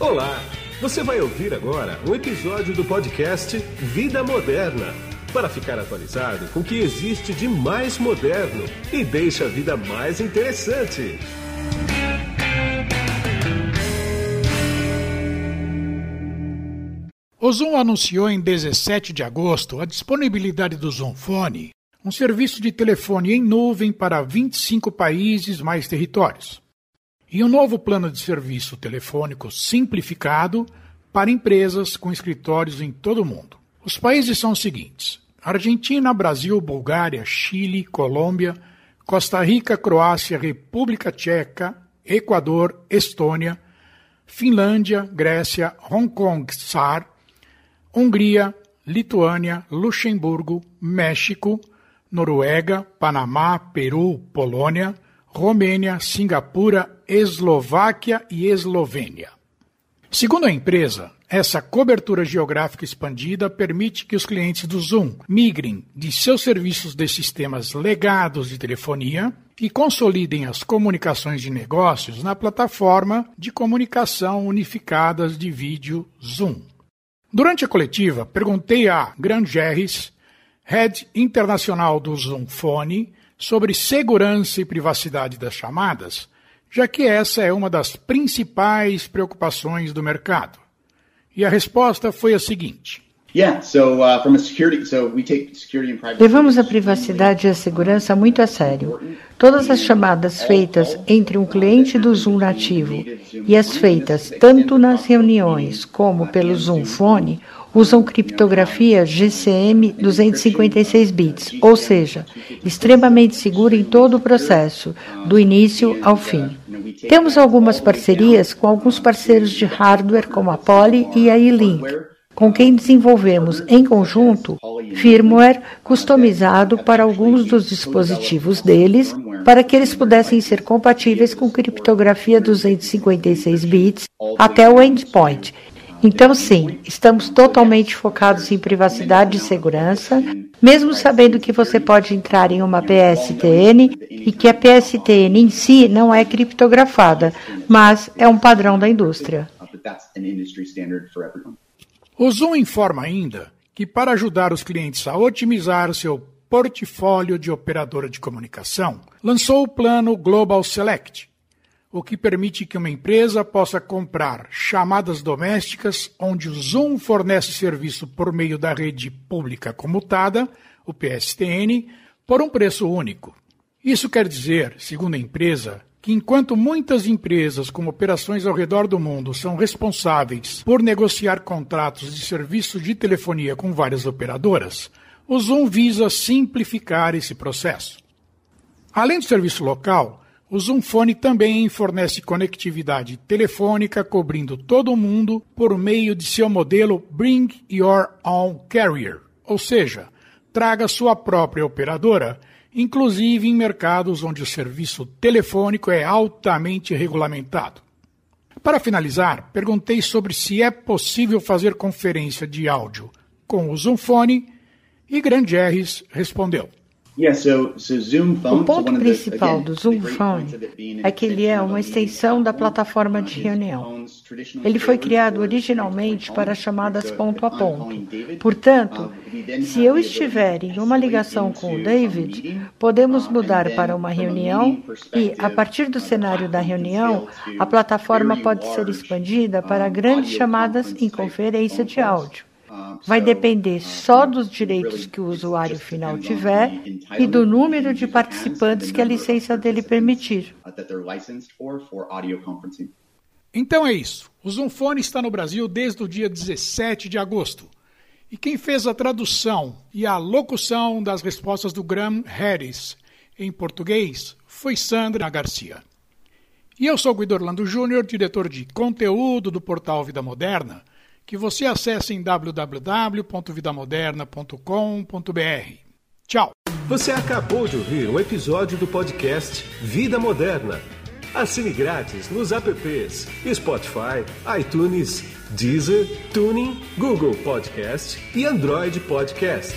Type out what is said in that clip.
Olá! Você vai ouvir agora um episódio do podcast Vida Moderna para ficar atualizado com o que existe de mais moderno e deixa a vida mais interessante. O Zoom anunciou em 17 de agosto a disponibilidade do Zoom Phone, um serviço de telefone em nuvem para 25 países mais territórios e um novo plano de serviço telefônico simplificado para empresas com escritórios em todo o mundo. Os países são os seguintes: Argentina, Brasil, Bulgária, Chile, Colômbia, Costa Rica, Croácia, República Tcheca, Equador, Estônia, Finlândia, Grécia, Hong Kong, SAR, Hungria, Lituânia, Luxemburgo, México, Noruega, Panamá, Peru, Polônia, Romênia, Singapura, Eslováquia e Eslovênia. Segundo a empresa, essa cobertura geográfica expandida permite que os clientes do Zoom migrem de seus serviços de sistemas legados de telefonia e consolidem as comunicações de negócios na plataforma de comunicação unificadas de vídeo Zoom. Durante a coletiva, perguntei a Grand Gerris, head internacional do Zoom Phone, sobre segurança e privacidade das chamadas, já que essa é uma das principais preocupações do mercado. E a resposta foi a seguinte: Levamos a privacidade e a segurança muito a sério. Todas as chamadas feitas entre um cliente do Zoom nativo e as feitas tanto nas reuniões como pelo Zoom Phone usam criptografia GCM 256 bits, ou seja, extremamente segura em todo o processo, do início ao fim. Temos algumas parcerias com alguns parceiros de hardware como a Poly e a E-Link, com quem desenvolvemos em conjunto firmware customizado para alguns dos dispositivos deles, para que eles pudessem ser compatíveis com criptografia 256 bits até o endpoint então, sim, estamos totalmente focados em privacidade e segurança, mesmo sabendo que você pode entrar em uma PSTN e que a PSTN em si não é criptografada, mas é um padrão da indústria. O Zoom informa ainda que, para ajudar os clientes a otimizar seu portfólio de operadora de comunicação, lançou o plano Global Select o que permite que uma empresa possa comprar chamadas domésticas onde o Zoom fornece serviço por meio da rede pública comutada, o PSTN, por um preço único. Isso quer dizer, segundo a empresa, que enquanto muitas empresas com operações ao redor do mundo são responsáveis por negociar contratos de serviço de telefonia com várias operadoras, o Zoom visa simplificar esse processo. Além do serviço local, o Zoomphone também fornece conectividade telefônica cobrindo todo o mundo por meio de seu modelo Bring Your Own Carrier, ou seja, traga sua própria operadora, inclusive em mercados onde o serviço telefônico é altamente regulamentado. Para finalizar, perguntei sobre se é possível fazer conferência de áudio com o Zoomphone e Grangerres respondeu. O ponto principal do Zoom Phone é que ele é uma extensão da plataforma de reunião. Ele foi criado originalmente para chamadas ponto a ponto. Portanto, se eu estiver em uma ligação com o David, podemos mudar para uma reunião e, a partir do cenário da reunião, a plataforma pode ser expandida para grandes chamadas em conferência de áudio. Vai depender só dos direitos que o usuário final tiver e do número de participantes que a licença dele permitir. Então é isso. O Zoomfone está no Brasil desde o dia 17 de agosto. E quem fez a tradução e a locução das respostas do Graham Harris em português foi Sandra Garcia. E eu sou Guido Orlando Júnior, diretor de conteúdo do portal Vida Moderna que você acesse em www.vidamoderna.com.br. Tchau! Você acabou de ouvir um episódio do podcast Vida Moderna. Assine grátis nos apps Spotify, iTunes, Deezer, Tuning, Google Podcast e Android Podcast.